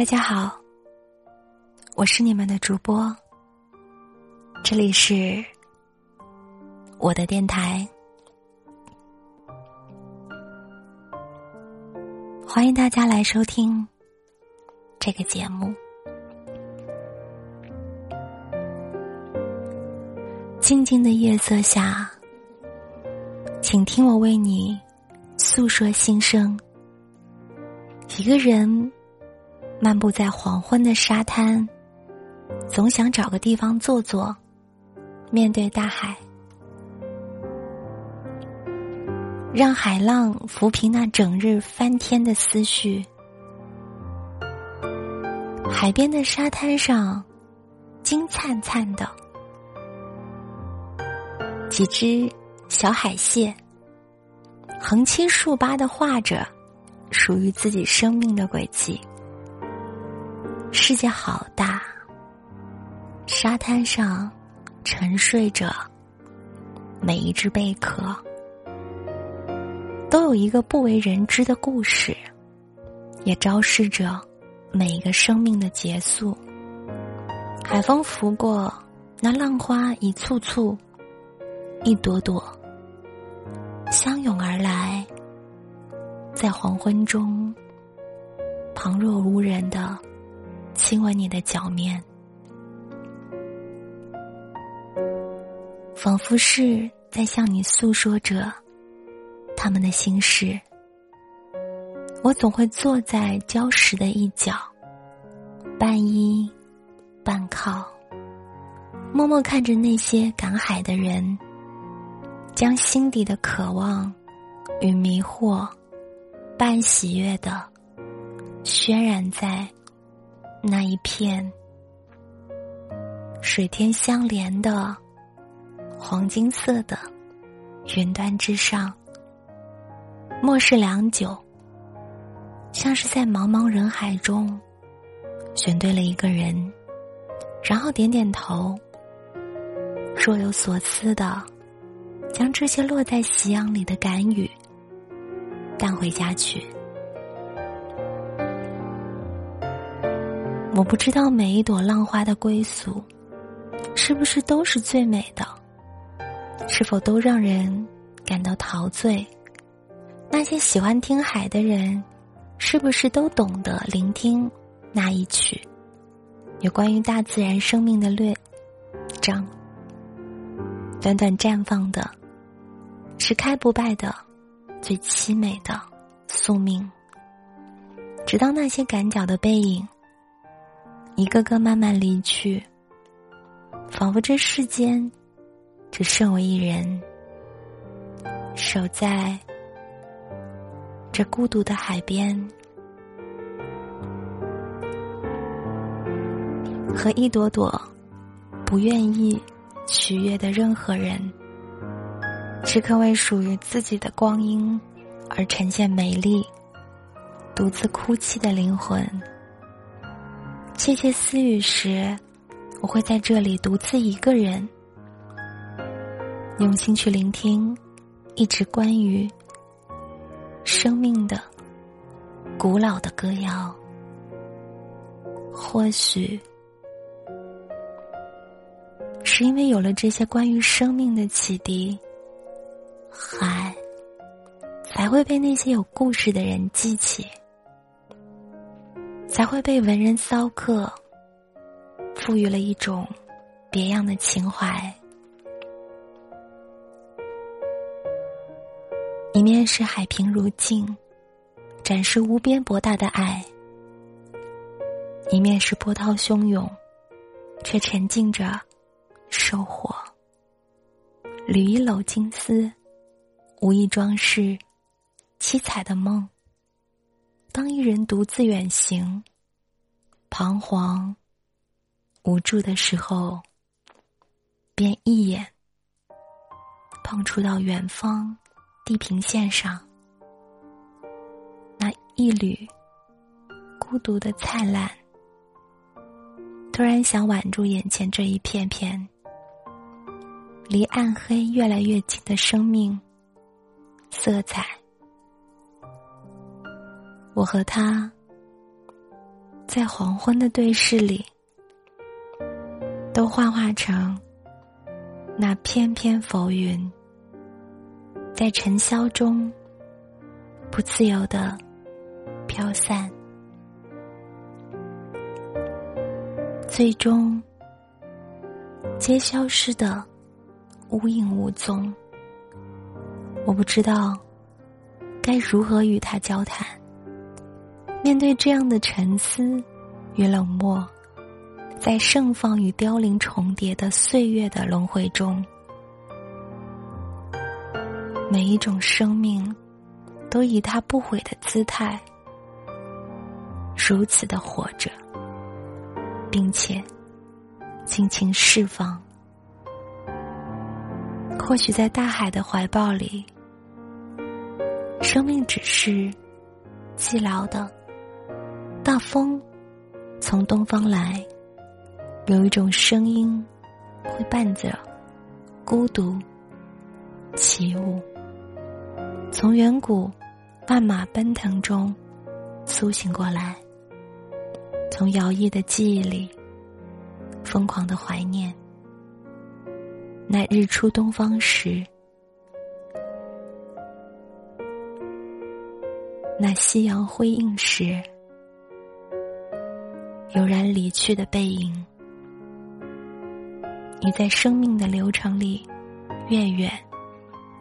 大家好，我是你们的主播，这里是我的电台，欢迎大家来收听这个节目。静静的夜色下，请听我为你诉说心声。一个人。漫步在黄昏的沙滩，总想找个地方坐坐，面对大海，让海浪抚平那整日翻天的思绪。海边的沙滩上，金灿灿的几只小海蟹，横七竖八的画着属于自己生命的轨迹。世界好大，沙滩上沉睡着每一只贝壳，都有一个不为人知的故事，也昭示着每一个生命的结束。海风拂过，那浪花一簇簇、一朵朵，相拥而来，在黄昏中，旁若无人的。亲吻你的脚面，仿佛是在向你诉说着他们的心事。我总会坐在礁石的一角，半依半靠，默默看着那些赶海的人，将心底的渴望与迷惑，半喜悦的渲染在。那一片水天相连的黄金色的云端之上，漠视良久，像是在茫茫人海中选对了一个人，然后点点头，若有所思的将这些落在夕阳里的感语带回家去。我不知道每一朵浪花的归宿，是不是都是最美的？是否都让人感到陶醉？那些喜欢听海的人，是不是都懂得聆听那一曲有关于大自然生命的略章？短短绽放的，是开不败的，最凄美的宿命。直到那些赶脚的背影。一个个慢慢离去，仿佛这世间只剩我一人，守在这孤独的海边，和一朵朵不愿意取悦的任何人，只可为属于自己的光阴而呈现美丽，独自哭泣的灵魂。窃窃私语时，我会在这里独自一个人，用心去聆听一直关于生命的古老的歌谣。或许是因为有了这些关于生命的启迪，海才会被那些有故事的人记起。才会被文人骚客赋予了一种别样的情怀。一面是海平如镜，展示无边博大的爱；一面是波涛汹涌，却沉浸着收获。缕一缕金丝，无意装饰七彩的梦。当一人独自远行，彷徨、无助的时候，便一眼碰触到远方地平线上那一缕孤独的灿烂，突然想挽住眼前这一片片离暗黑越来越近的生命色彩。我和他在黄昏的对视里，都幻化成那翩翩浮云，在尘嚣中不自由的飘散，最终皆消失的无影无踪。我不知道该如何与他交谈。面对这样的沉思与冷漠，在盛放与凋零重叠的岁月的轮回中，每一种生命都以他不悔的姿态，如此的活着，并且尽情释放。或许在大海的怀抱里，生命只是寂寥的。那风从东方来，有一种声音会伴着孤独起舞，从远古万马奔腾中苏醒过来，从摇曳的记忆里疯狂的怀念。那日出东方时，那夕阳辉映时，悠然离去的背影。你在生命的流程里越远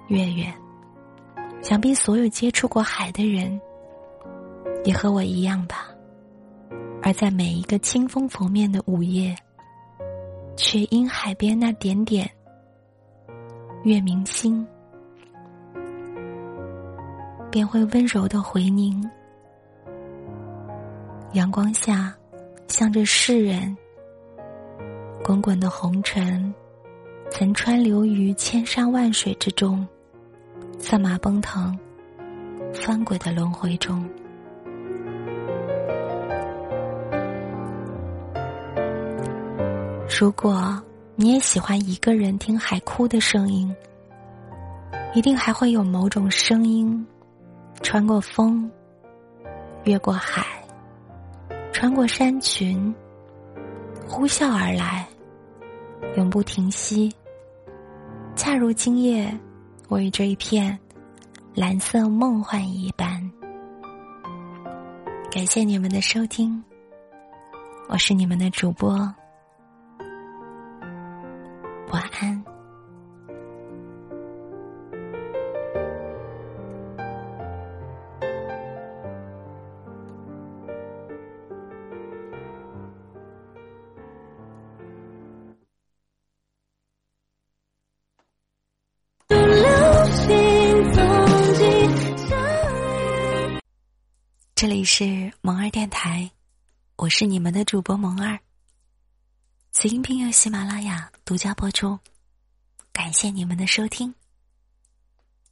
越远，想必所有接触过海的人，也和我一样吧。而在每一个清风拂面的午夜，却因海边那点点。月明星，便会温柔的回凝。阳光下，向着世人。滚滚的红尘，曾川流于千山万水之中，策马奔腾，翻滚的轮回中。如果。你也喜欢一个人听海哭的声音，一定还会有某种声音，穿过风，越过海，穿过山群，呼啸而来，永不停息。恰如今夜我与这一片蓝色梦幻一般。感谢你们的收听，我是你们的主播。这里是萌儿电台，我是你们的主播萌儿。此音频由喜马拉雅独家播出，感谢你们的收听。